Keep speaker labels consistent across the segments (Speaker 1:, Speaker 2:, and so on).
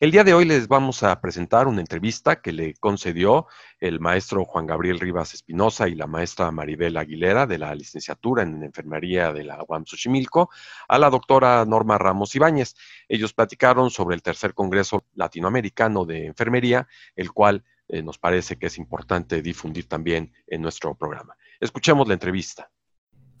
Speaker 1: El día de hoy les vamos a presentar una entrevista que le concedió el maestro Juan Gabriel Rivas Espinosa y la maestra Maribel Aguilera de la licenciatura en enfermería de la UAM Xochimilco a la doctora Norma Ramos Ibáñez. Ellos platicaron sobre el tercer Congreso Latinoamericano de Enfermería, el cual eh, nos parece que es importante difundir también en nuestro programa. Escuchemos la entrevista.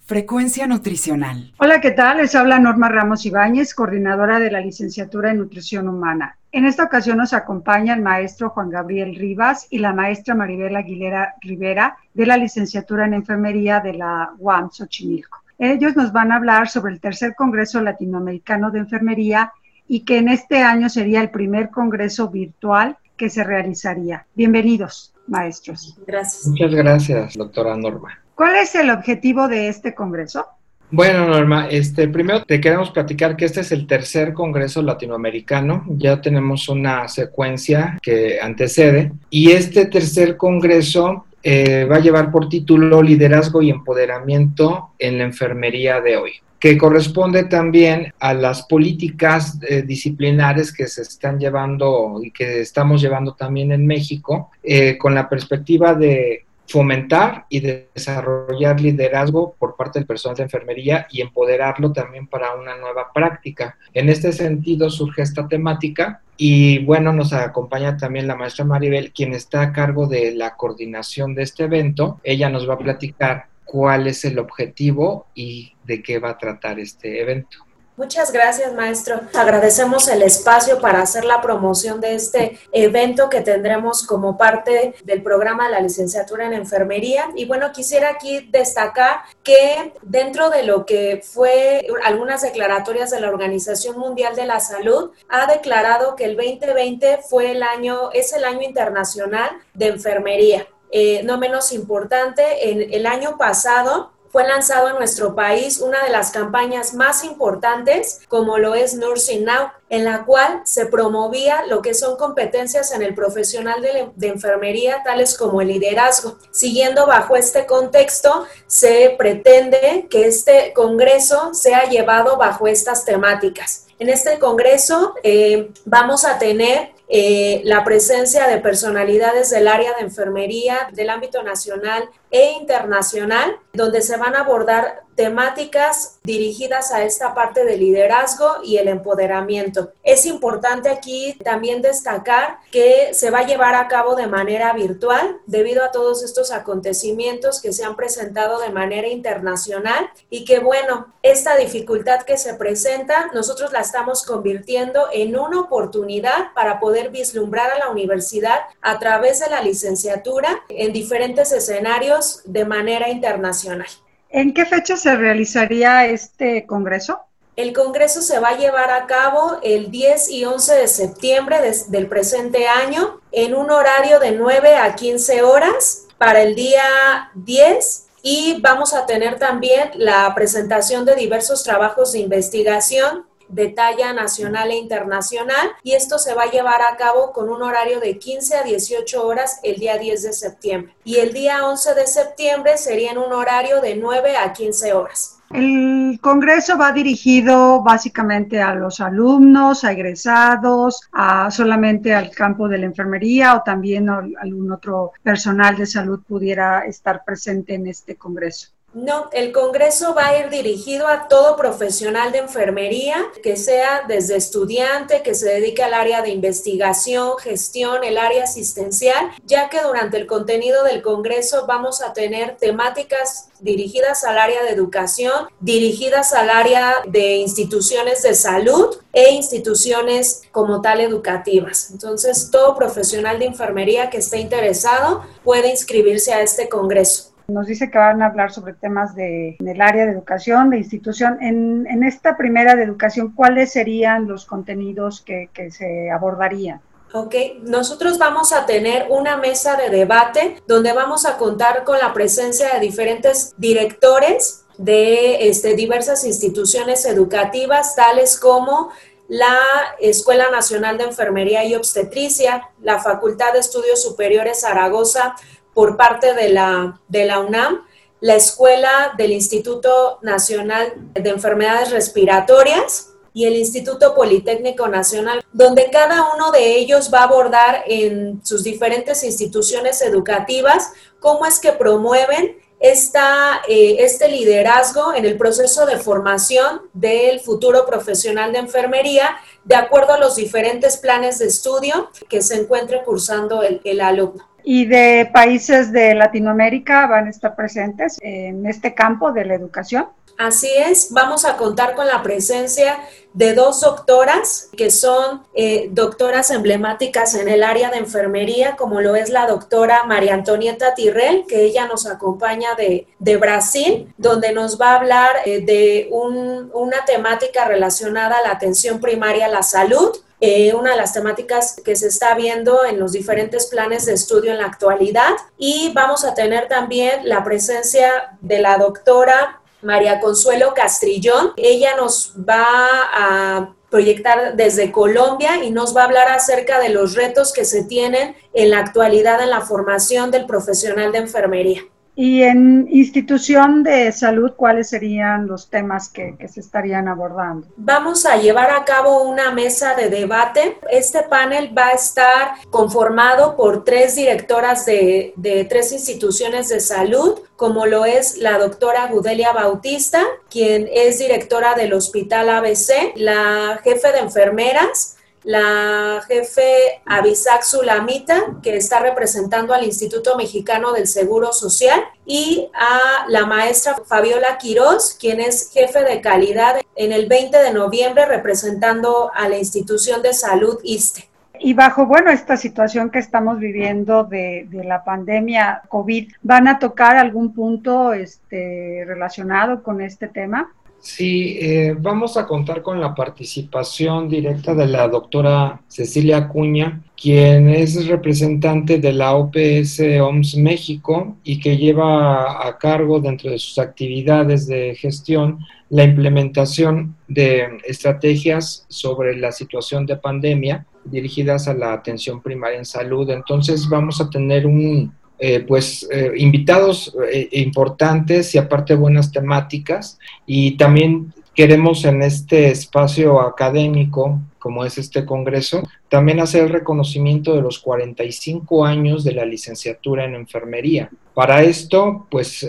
Speaker 2: Frecuencia Nutricional.
Speaker 3: Hola, ¿qué tal? Les habla Norma Ramos Ibáñez, coordinadora de la licenciatura en Nutrición Humana. En esta ocasión nos acompaña el maestro Juan Gabriel Rivas y la maestra Maribel Aguilera Rivera de la licenciatura en Enfermería de la UAM Xochimilco. Ellos nos van a hablar sobre el tercer Congreso Latinoamericano de Enfermería y que en este año sería el primer congreso virtual que se realizaría. Bienvenidos, maestros.
Speaker 4: Gracias.
Speaker 5: Muchas gracias, doctora Norma.
Speaker 3: ¿Cuál es el objetivo de este congreso?
Speaker 5: Bueno, Norma, este, primero te queremos platicar que este es el tercer Congreso Latinoamericano. Ya tenemos una secuencia que antecede. Y este tercer Congreso eh, va a llevar por título Liderazgo y Empoderamiento en la Enfermería de hoy que corresponde también a las políticas eh, disciplinares que se están llevando y que estamos llevando también en México, eh, con la perspectiva de fomentar y desarrollar liderazgo por parte del personal de enfermería y empoderarlo también para una nueva práctica. En este sentido surge esta temática y bueno, nos acompaña también la maestra Maribel, quien está a cargo de la coordinación de este evento. Ella nos va a platicar cuál es el objetivo y de qué va a tratar este evento.
Speaker 4: Muchas gracias, maestro. Agradecemos el espacio para hacer la promoción de este evento que tendremos como parte del programa de la licenciatura en enfermería. Y bueno, quisiera aquí destacar que dentro de lo que fue algunas declaratorias de la Organización Mundial de la Salud, ha declarado que el 2020 fue el año, es el año internacional de enfermería. Eh, no menos importante, en el año pasado fue lanzado en nuestro país una de las campañas más importantes, como lo es Nursing Now, en la cual se promovía lo que son competencias en el profesional de, enfermería, tales como el liderazgo. Siguiendo bajo este contexto, se pretende que este Congreso sea llevado bajo estas temáticas. En este Congreso eh, vamos a tener eh, la presencia de personalidades del área de enfermería del ámbito nacional e internacional, donde se van a abordar temáticas dirigidas a esta parte del liderazgo y el empoderamiento. Es importante aquí también destacar que se va a llevar a cabo de manera virtual debido a todos estos acontecimientos que se han presentado de manera internacional y que bueno, esta dificultad que se presenta, nosotros la estamos convirtiendo en una oportunidad para poder vislumbrar a la universidad a través de la licenciatura en diferentes escenarios de manera internacional.
Speaker 3: ¿En qué fecha se realizaría este congreso?
Speaker 4: El congreso se va a llevar a cabo el 10 y 11 de septiembre del presente año en un horario de 9 a 15 horas para el día 10 y vamos a tener también la presentación de diversos trabajos de investigación de talla nacional e internacional y esto se va a llevar a cabo con un horario de 15 a 18 horas el día 10 de septiembre y el día 11 de septiembre sería en un horario de 9 a 15 horas.
Speaker 3: El Congreso va dirigido básicamente a los alumnos, a egresados, a solamente al campo de la enfermería o también algún otro personal de salud pudiera estar presente en este Congreso.
Speaker 4: No, el Congreso va a ir dirigido a todo profesional de enfermería, que sea desde estudiante, que se dedique al área de investigación, gestión, el área asistencial, ya que durante el contenido del Congreso vamos a tener temáticas dirigidas al área de educación, dirigidas al área de instituciones de salud e instituciones como tal educativas. Entonces, todo profesional de enfermería que esté interesado puede inscribirse a este Congreso.
Speaker 3: Nos dice que van a hablar sobre temas de, del área de educación, de institución. En, en, esta primera de educación, ¿cuáles serían los contenidos que, que se abordarían?
Speaker 4: Ok, nosotros vamos a tener una mesa de debate donde vamos a contar con la presencia de diferentes directores de este, diversas instituciones educativas, tales como la Escuela Nacional de Enfermería y Obstetricia, la Facultad de Estudios Superiores Zaragoza, por parte de la, de la UNAM, la escuela del Instituto Nacional de Enfermedades Respiratorias y el Instituto Politécnico Nacional, donde cada uno de ellos va a abordar en sus diferentes instituciones educativas cómo es que promueven esta, eh, este liderazgo en el proceso de formación del futuro profesional de enfermería, de acuerdo a los diferentes planes de estudio que se encuentre cursando el, el alumno
Speaker 3: y de países de Latinoamérica van a estar presentes en este campo de la educación.
Speaker 4: Así es, vamos a contar con la presencia de dos doctoras que son eh, doctoras emblemáticas en el área de enfermería, como lo es la doctora María Antonieta Tirrell, que ella nos acompaña de, de Brasil, donde nos va a hablar eh, de un, una temática relacionada a la atención primaria a la salud eh, una de las temáticas que se está viendo en los diferentes planes de estudio en la actualidad. Y vamos a tener también la presencia de la doctora María Consuelo Castrillón. Ella nos va a proyectar desde Colombia y nos va a hablar acerca de los retos que se tienen en la actualidad en la formación del profesional de enfermería.
Speaker 3: Y en institución de salud, ¿cuáles serían los temas que, se estarían abordando?
Speaker 4: Vamos a llevar a cabo una mesa de debate. Este panel va a estar conformado por tres directoras de, de tres instituciones de salud, como lo es la doctora Gudelia Bautista, quien es directora del Hospital ABC, la jefe de enfermeras, la jefe Abisac Sulamita, que está representando al Instituto Mexicano del Seguro Social, y a la maestra Fabiola Quiroz, quien es jefe de calidad en el 20 de noviembre representando a la institución de salud ISTE.
Speaker 3: Y bajo, bueno, esta situación que estamos viviendo de, de, la pandemia COVID, ¿van a tocar algún punto este, relacionado con este tema?
Speaker 5: Sí, eh, vamos a contar con la participación directa de la doctora Cecilia Acuña, quien es representante de la OPS OMS México y que lleva a cargo dentro de sus actividades de gestión la implementación de estrategias sobre la situación de pandemia dirigidas a la atención primaria en salud. Entonces vamos a tener un, eh, pues eh, invitados eh, importantes y aparte buenas temáticas y también queremos en este espacio académico como es este congreso, también hacer el reconocimiento de los 45 años de la licenciatura en enfermería. Para esto, pues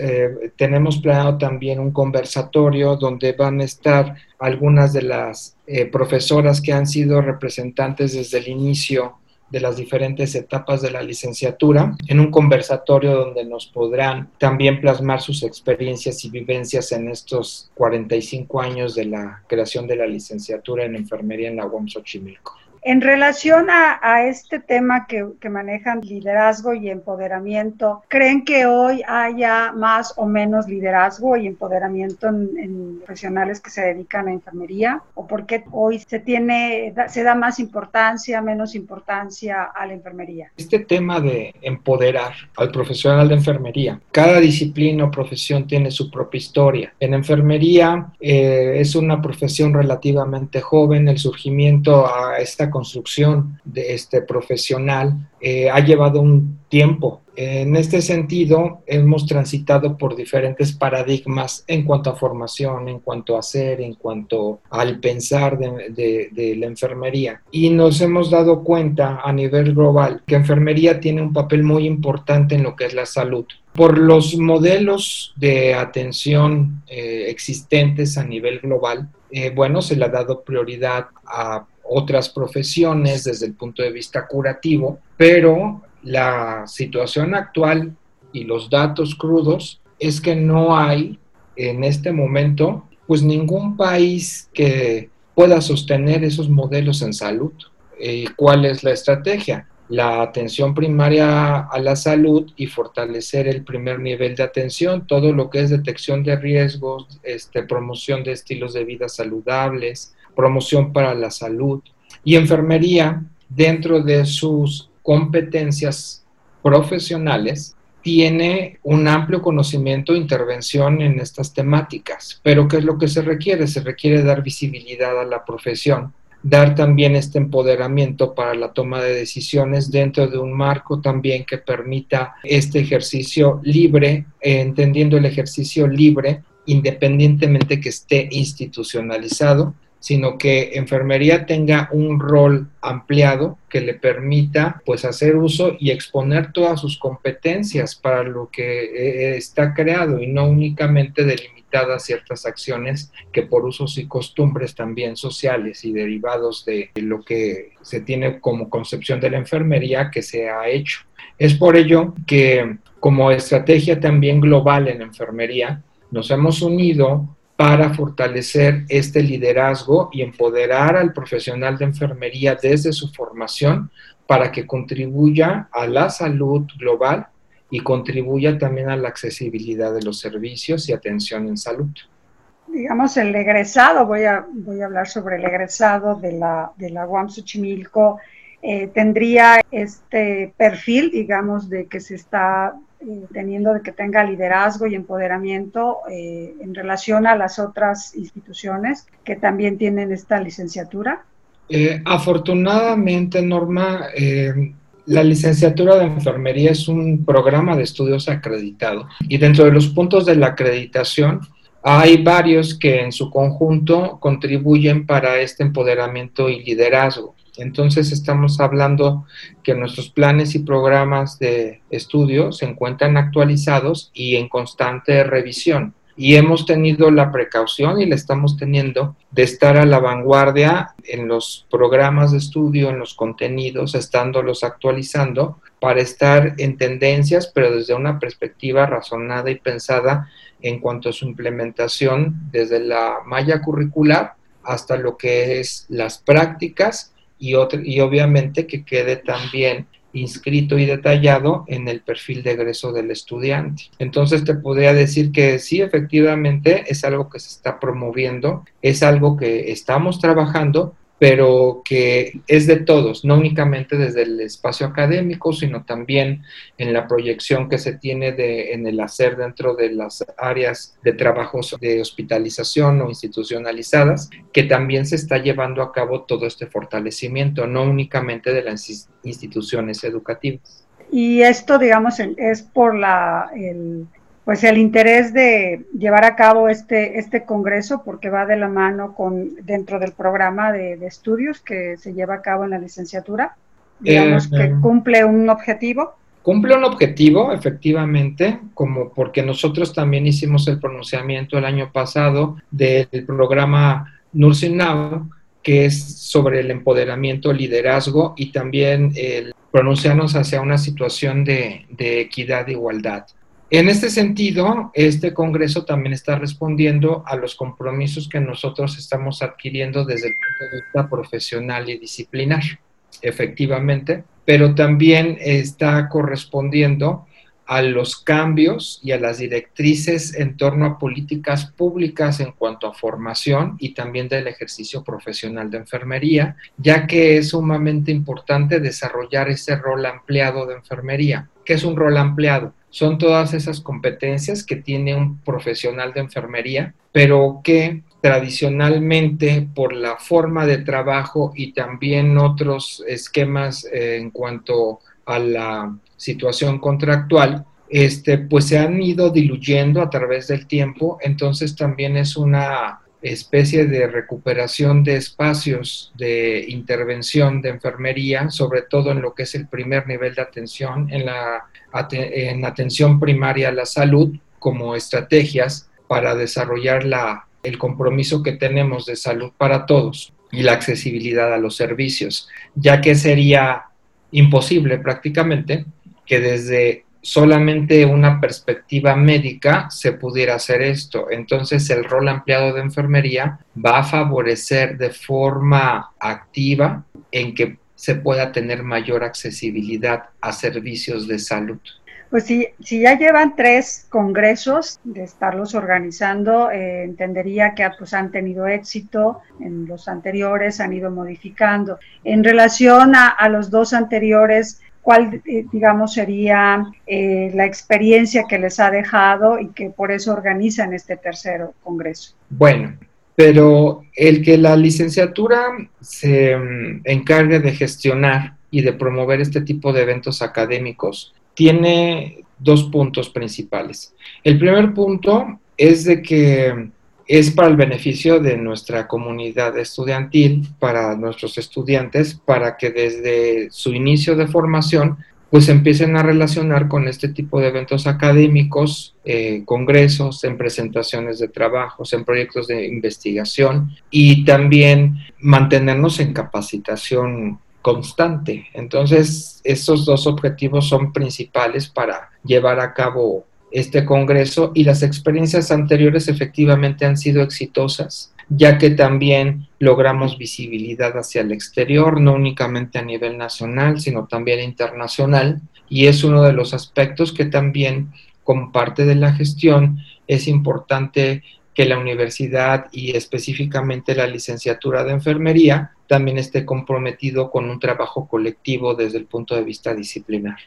Speaker 5: tenemos planeado también un conversatorio donde van a estar algunas de las profesoras que han sido representantes desde el inicio de las diferentes etapas de la licenciatura en un conversatorio donde nos podrán también plasmar sus experiencias y vivencias en estos 45 años de la creación de la licenciatura en enfermería en la UAM Xochimilco.
Speaker 3: En relación a, a este tema que, que, manejan liderazgo y empoderamiento, ¿creen que hoy haya más o menos liderazgo y empoderamiento en, en profesionales que se dedican a enfermería? ¿O por qué hoy se, tiene, se da más importancia, menos importancia a la enfermería?
Speaker 5: Este tema de empoderar al profesional de enfermería, cada disciplina o profesión tiene su propia historia. En enfermería eh, es una profesión relativamente joven, el surgimiento a esta construcción de este profesional eh, ha llevado un tiempo En este sentido, hemos transitado por diferentes paradigmas en cuanto a formación, en cuanto a hacer, en cuanto al pensar de, la enfermería. Y nos hemos dado cuenta a nivel global que enfermería tiene un papel muy importante en lo que es la salud. Por los modelos de atención eh, existentes a nivel global, eh, bueno, se le ha dado prioridad a otras profesiones desde el punto de vista curativo, pero la situación actual y los datos crudos es que no hay en este momento pues ningún país que pueda sostener esos modelos en salud. Eh, ¿Cuál es la estrategia? La atención primaria a la salud y fortalecer el primer nivel de atención, todo lo que es detección de riesgos, este, promoción de estilos de vida saludables, promoción para la salud y enfermería dentro de sus competencias profesionales, tiene un amplio conocimiento e intervención en estas temáticas. Pero ¿qué es lo que se requiere? Se requiere dar visibilidad a la profesión, dar también este empoderamiento para la toma de decisiones dentro de un marco también que permita este ejercicio libre, entendiendo el ejercicio libre independientemente que esté institucionalizado sino que enfermería tenga un rol ampliado que le permita pues hacer uso y exponer todas sus competencias para lo que eh, está creado y no únicamente delimitada a ciertas acciones que por usos y costumbres también sociales y derivados de lo que se tiene como concepción de la enfermería que se ha hecho. Es por ello que como estrategia también global en enfermería nos hemos unido para fortalecer este liderazgo y empoderar al profesional de enfermería desde su formación para que contribuya a la salud global y contribuya también a la accesibilidad de los servicios y atención en salud.
Speaker 3: Digamos, el egresado, voy a, voy a hablar sobre el egresado de la, de la UAM eh, tendría este perfil, digamos, de que se está eh, teniendo de que tenga liderazgo y empoderamiento eh, en relación a las otras instituciones que también tienen esta licenciatura?
Speaker 5: Eh, afortunadamente, Norma, la licenciatura de enfermería es un programa de estudios acreditado y dentro de los puntos de la acreditación hay varios que en su conjunto contribuyen para este empoderamiento y liderazgo. Entonces estamos hablando que nuestros planes y programas de estudio se encuentran actualizados y en constante revisión. Y hemos tenido la precaución y la estamos teniendo de estar a la vanguardia en los programas de estudio, en los contenidos, estándolos actualizando para estar en tendencias, pero desde una perspectiva razonada y pensada en cuanto a su implementación desde la malla curricular hasta lo que es las prácticas y, y obviamente que quede también inscrito y detallado en el perfil de egreso del estudiante. Entonces te podría decir que sí, efectivamente es algo que se está promoviendo, es algo que estamos trabajando, pero que es de todos, no únicamente desde el espacio académico, sino también en la proyección que se tiene de, en el hacer dentro de las áreas de trabajos de hospitalización o institucionalizadas, que también se está llevando a cabo todo este fortalecimiento, no únicamente de las instituciones educativas.
Speaker 3: Y esto, digamos, es por la, el, pues el interés de llevar a cabo este, este congreso porque va de la mano con dentro del programa de, estudios que se lleva a cabo en la licenciatura, digamos que eh, cumple un objetivo.
Speaker 5: Cumple un objetivo, efectivamente, como porque nosotros también hicimos el pronunciamiento el año pasado del programa Nursing Now, que es sobre el empoderamiento, liderazgo y también el pronunciarnos hacia una situación de, de equidad e igualdad. En este sentido, este Congreso también está respondiendo a los compromisos que nosotros estamos adquiriendo desde el punto de vista profesional y disciplinar, efectivamente, pero también está correspondiendo a los cambios y a las directrices en torno a políticas públicas en cuanto a formación y también del ejercicio profesional de enfermería, ya que es sumamente importante desarrollar ese rol ampliado de enfermería. ¿Qué es un rol ampliado? Son todas esas competencias que tiene un profesional de enfermería, pero que tradicionalmente por la forma de trabajo y también otros esquemas eh, en cuanto a la situación contractual, este, pues se han ido diluyendo a través del tiempo, entonces también es una especie de recuperación de espacios de intervención de enfermería, sobre todo en lo que es el primer nivel de atención, en la en atención primaria a la salud, como estrategias para desarrollar la, el compromiso que tenemos de salud para todos y la accesibilidad a los servicios, ya que sería imposible prácticamente que desde solamente una perspectiva médica se pudiera hacer esto. Entonces el rol ampliado de enfermería va a favorecer de forma activa en que se pueda tener mayor accesibilidad a servicios de salud.
Speaker 3: Pues si, si ya llevan tres congresos de estarlos organizando, eh, entendería que pues, han tenido éxito en los anteriores, han ido modificando. En relación a, a los dos anteriores, cuál, eh, digamos, sería eh, la experiencia que les ha dejado y que por eso organizan este tercer congreso.
Speaker 5: Bueno, pero el que la licenciatura se mm, encargue de gestionar y de promover este tipo de eventos académicos tiene dos puntos principales. El primer punto es de que es para el beneficio de nuestra comunidad estudiantil, para nuestros estudiantes, para que desde su inicio de formación pues empiecen a relacionar con este tipo de eventos académicos, eh, congresos, en presentaciones de trabajos, en proyectos de investigación y también mantenernos en capacitación constante. Entonces, estos dos objetivos son principales para llevar a cabo este Congreso y las experiencias anteriores efectivamente han sido exitosas, ya que también logramos visibilidad hacia el exterior, no únicamente a nivel nacional, sino también internacional, y es uno de los aspectos que también como parte de la gestión es importante que la universidad y específicamente la licenciatura de enfermería también esté comprometido con un trabajo colectivo desde el punto de vista disciplinar.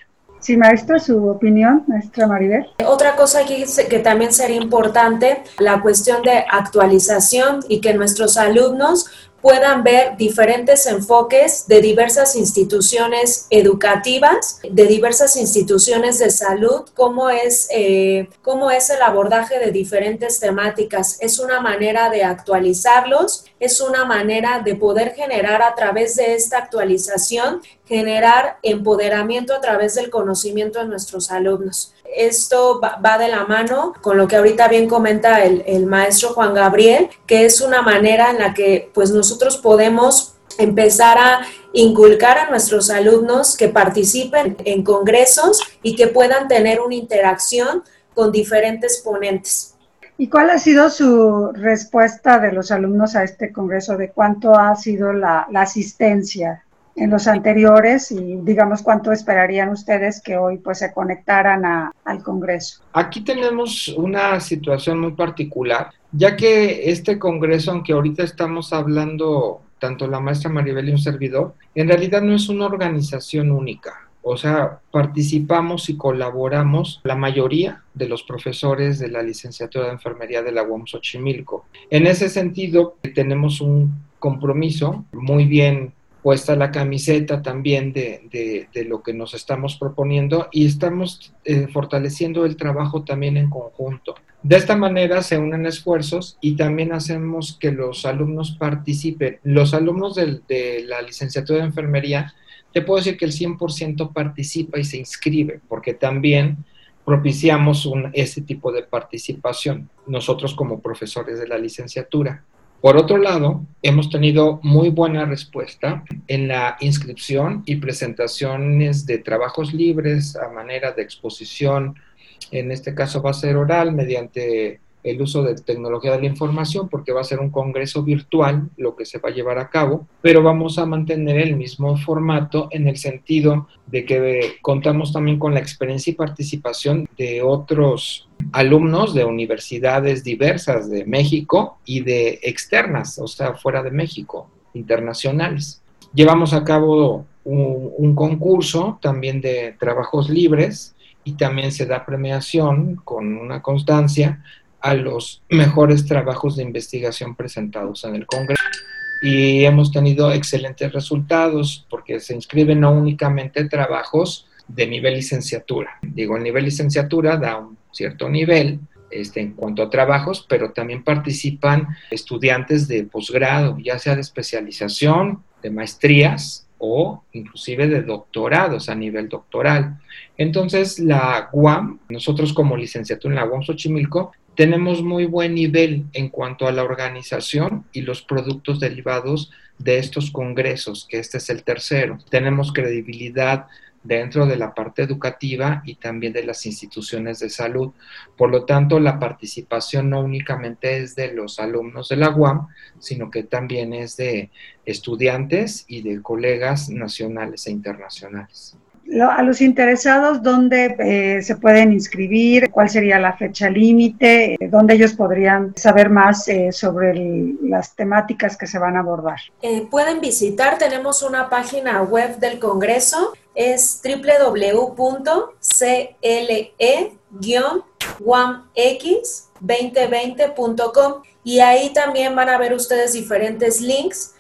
Speaker 3: Sí, maestra, su opinión, maestra Maribel.
Speaker 4: Otra cosa aquí que también sería importante, la cuestión de actualización y que nuestros alumnos puedan ver diferentes enfoques de diversas instituciones educativas, de diversas instituciones de salud, cómo es, eh, cómo es el abordaje de diferentes temáticas. Es una manera de actualizarlos, es una manera de poder generar a través de esta actualización, generar empoderamiento a través del conocimiento de nuestros alumnos esto va, de la mano con lo que ahorita bien comenta el, maestro Juan Gabriel, que es una manera en la que pues nosotros podemos empezar a inculcar a nuestros alumnos que participen en congresos y que puedan tener una interacción con diferentes ponentes.
Speaker 3: ¿Y cuál ha sido su respuesta de los alumnos a este congreso? ¿De cuánto ha sido la asistencia? En los anteriores y digamos cuánto esperarían ustedes que hoy pues se conectaran al Congreso.
Speaker 5: Aquí tenemos una situación muy particular, ya que este Congreso, aunque ahorita estamos hablando tanto la maestra Maribel y un servidor, en realidad no es una organización única. O sea, participamos y colaboramos la mayoría de los profesores de la licenciatura de enfermería de la UAM Xochimilco. En ese sentido, tenemos un compromiso muy bien puesta la camiseta también de, lo que nos estamos proponiendo y estamos eh, fortaleciendo el trabajo también en conjunto. De esta manera se unen esfuerzos y también hacemos que los alumnos participen. Los alumnos de, la licenciatura de enfermería, te puedo decir que el 100% participa y se inscribe, porque también propiciamos un, ese tipo de participación nosotros como profesores de la licenciatura. Por otro lado, hemos tenido muy buena respuesta en la inscripción y presentaciones de trabajos libres a manera de exposición. En este caso va a ser oral mediante el uso de tecnología de la información porque va a ser un congreso virtual lo que se va a llevar a cabo, pero vamos a mantener el mismo formato en el sentido de que contamos también con la experiencia y participación de otros alumnos de universidades diversas de México y de externas, o sea, fuera de México, internacionales. Llevamos a cabo un, un concurso también de trabajos libres y también se da premiación con una constancia a los mejores trabajos de investigación presentados en el Congreso. Y hemos tenido excelentes resultados porque se inscriben no únicamente trabajos de nivel licenciatura. Digo, el nivel licenciatura da un cierto nivel este, en cuanto a trabajos, pero también participan estudiantes de posgrado, ya sea de especialización, de maestrías o inclusive de doctorados a nivel doctoral. Entonces, la UAM, nosotros como licenciatura en la UAM Xochimilco, tenemos muy buen nivel en cuanto a la organización y los productos derivados de estos congresos, que este es el tercero. Tenemos credibilidad dentro de la parte educativa y también de las instituciones de salud. Por lo tanto, la participación no únicamente es de los alumnos de la UAM, sino que también es de estudiantes y de colegas nacionales e internacionales
Speaker 3: a los interesados, ¿dónde eh, se pueden inscribir? ¿Cuál sería la fecha límite? ¿Dónde ellos podrían saber más eh, sobre las temáticas que se van a abordar?
Speaker 4: Eh, pueden visitar, tenemos una página web del Congreso, es www.cle-wamx2020.com y ahí también van a ver ustedes diferentes links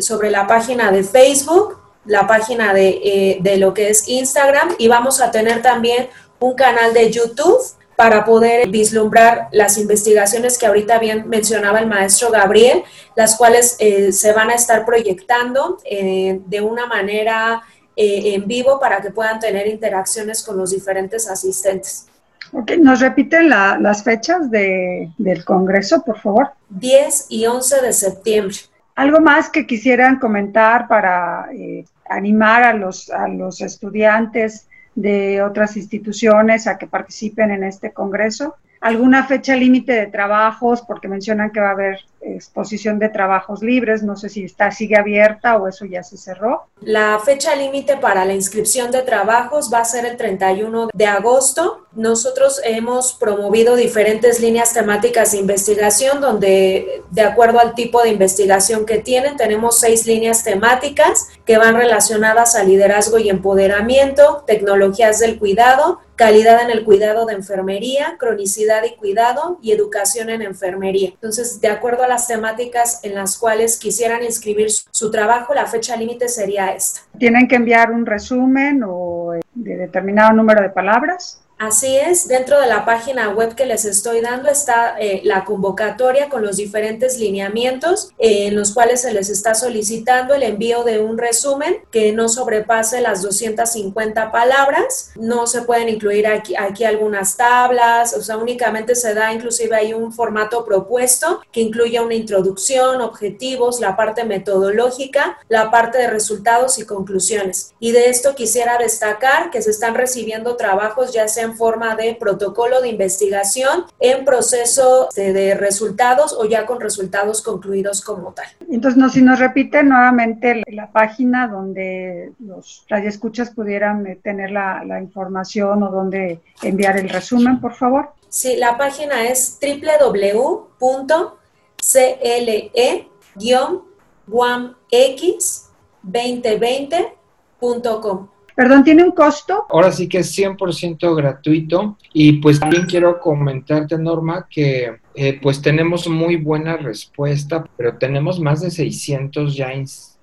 Speaker 4: sobre la página de Facebook la página eh, de, lo que es Instagram y vamos a tener también un canal de YouTube para poder vislumbrar las investigaciones que ahorita bien mencionaba el maestro Gabriel, las cuales eh, se van a estar proyectando eh, de una manera en vivo para que puedan tener interacciones con los diferentes asistentes.
Speaker 3: Ok, ¿nos repiten las fechas del Congreso, por favor?
Speaker 4: 10 y 11 de septiembre.
Speaker 3: ¿Algo más que quisieran comentar para eh, animar a los, a los estudiantes de otras instituciones a que participen en este congreso? ¿Alguna fecha límite de trabajos? Porque mencionan que va a haber exposición de trabajos libres, no sé si está, sigue abierta o eso ya se cerró.
Speaker 4: La fecha límite para la inscripción de trabajos va a ser el 31 de agosto. Nosotros hemos promovido diferentes líneas temáticas de investigación donde, de acuerdo al tipo de investigación que tienen, tenemos seis líneas temáticas que van relacionadas a liderazgo y empoderamiento, tecnologías del cuidado, calidad en el cuidado de enfermería, cronicidad y cuidado y educación en enfermería. Entonces, de acuerdo a las temáticas en las cuales quisieran inscribir su trabajo, la fecha límite sería esta.
Speaker 3: ¿Tienen que enviar un resumen o eh, de determinado número de palabras?
Speaker 4: Así es, dentro de la página web que les estoy dando está eh, la convocatoria con los diferentes lineamientos eh, en los cuales se les está solicitando el envío de un resumen que no sobrepase las 250 palabras. No se pueden incluir aquí, aquí algunas tablas, o sea, únicamente se da inclusive hay un formato propuesto que incluye una introducción, objetivos, la parte metodológica, la parte de resultados y conclusiones. Y de esto quisiera destacar que se están recibiendo trabajos ya sean forma de protocolo de investigación en proceso de, resultados o ya con resultados concluidos como tal.
Speaker 3: Entonces, no, si nos repite nuevamente la página donde los radioescuchas pudieran eh, tener la, la información o donde enviar el resumen, por favor.
Speaker 4: Sí, la página es www.cle-wamx2020.com.
Speaker 3: Perdón, ¿tiene un costo?
Speaker 5: Ahora sí que es 100% gratuito y pues también quiero comentarte, Norma, que eh, pues tenemos muy buena respuesta, pero tenemos más de 600 ya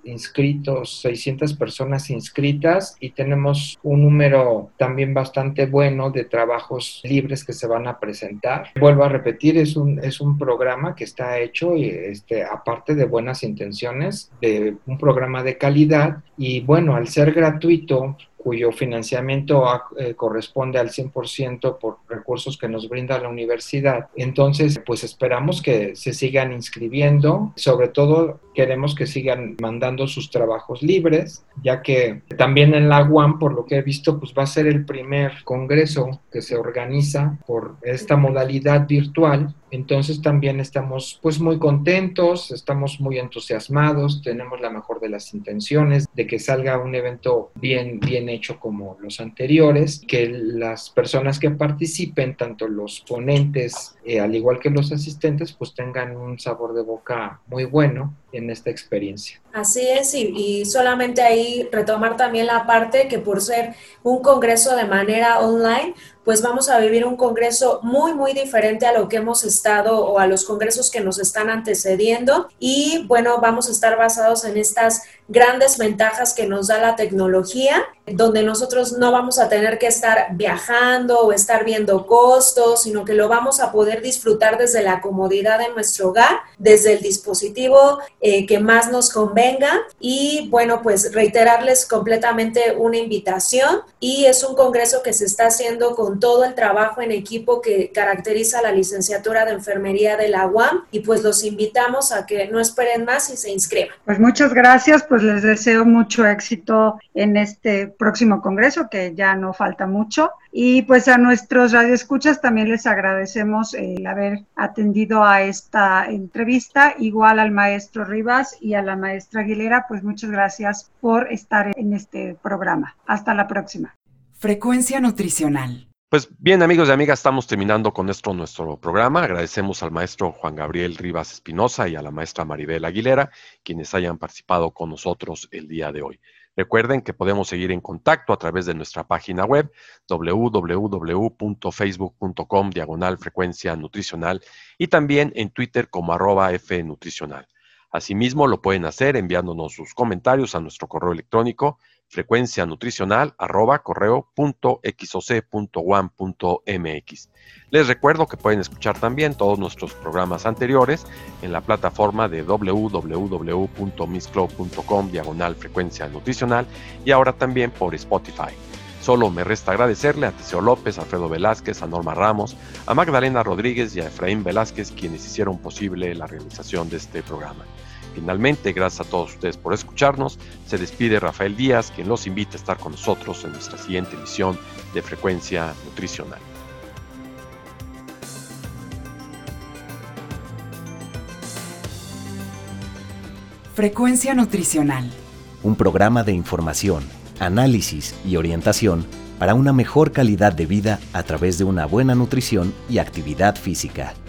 Speaker 5: inscritos, 600 personas inscritas y tenemos un número también bastante bueno de trabajos libres que se van a presentar. Vuelvo a repetir, es un, es un programa que está hecho y este, aparte de buenas intenciones, de un programa de calidad y bueno, al ser gratuito, cuyo financiamiento eh, corresponde al 100% por recursos que nos brinda la universidad. Entonces, pues esperamos que se sigan inscribiendo, sobre todo queremos que sigan mandando sus trabajos libres, ya que también en la UAM, por lo que he visto, pues va a ser el primer congreso que se organiza por esta modalidad virtual. Entonces también estamos pues muy contentos, estamos muy entusiasmados, tenemos la mejor de las intenciones de que salga un evento bien bien hecho como los anteriores, que las personas que participen, tanto los ponentes eh, al igual que los asistentes, pues tengan un sabor de boca muy bueno en esta experiencia.
Speaker 4: Así es, y, solamente ahí retomar también la parte que por ser un congreso de manera online, pues vamos a vivir un congreso muy, muy diferente a lo que hemos estado o a los congresos que nos están antecediendo. Y bueno, vamos a estar basados en estas grandes ventajas que nos da la tecnología, donde nosotros no vamos a tener que estar viajando o estar viendo costos, sino que lo vamos a poder disfrutar desde la comodidad de nuestro hogar, desde el dispositivo eh, que más nos convenga. Y bueno, pues reiterarles completamente una invitación y es un congreso que se está haciendo con todo el trabajo en equipo que caracteriza la licenciatura de enfermería de la UAM y pues los invitamos a que no esperen más y se inscriban.
Speaker 3: Pues muchas gracias, pues les deseo mucho éxito en este próximo congreso que ya no falta mucho y pues a nuestros radioescuchas también les agradecemos el haber atendido a esta entrevista, igual al maestro Rivas y a la maestra Aguilera, pues muchas gracias por estar en este programa. Hasta la próxima.
Speaker 2: Frecuencia nutricional.
Speaker 1: Pues bien, amigos y amigas, estamos terminando con nuestro, nuestro programa. Agradecemos al maestro Juan Gabriel Rivas Espinosa y a la maestra Maribel Aguilera, quienes hayan participado con nosotros el día de hoy. Recuerden que podemos seguir en contacto a través de nuestra página web www.facebook.com diagonal frecuencia nutricional y también en Twitter como arroba fnutricional. Asimismo, lo pueden hacer enviándonos sus comentarios a nuestro correo electrónico frecuencia nutricional arroba correo punto punto mx. Les recuerdo que pueden escuchar también todos nuestros programas anteriores en la plataforma de www.mixcloud.com diagonal frecuencia nutricional y ahora también por Spotify. Solo me resta agradecerle a Teseo López, a Alfredo Velázquez, a Norma Ramos, a Magdalena Rodríguez y a Efraín Velázquez, quienes hicieron posible la realización de este programa. Finalmente, gracias a todos ustedes por escucharnos. Se despide Rafael Díaz, quien los invita a estar con nosotros en nuestra siguiente emisión de Frecuencia Nutricional.
Speaker 2: Frecuencia Nutricional.
Speaker 6: Un programa de información, análisis y orientación para una mejor calidad de vida a través de una buena nutrición y actividad física.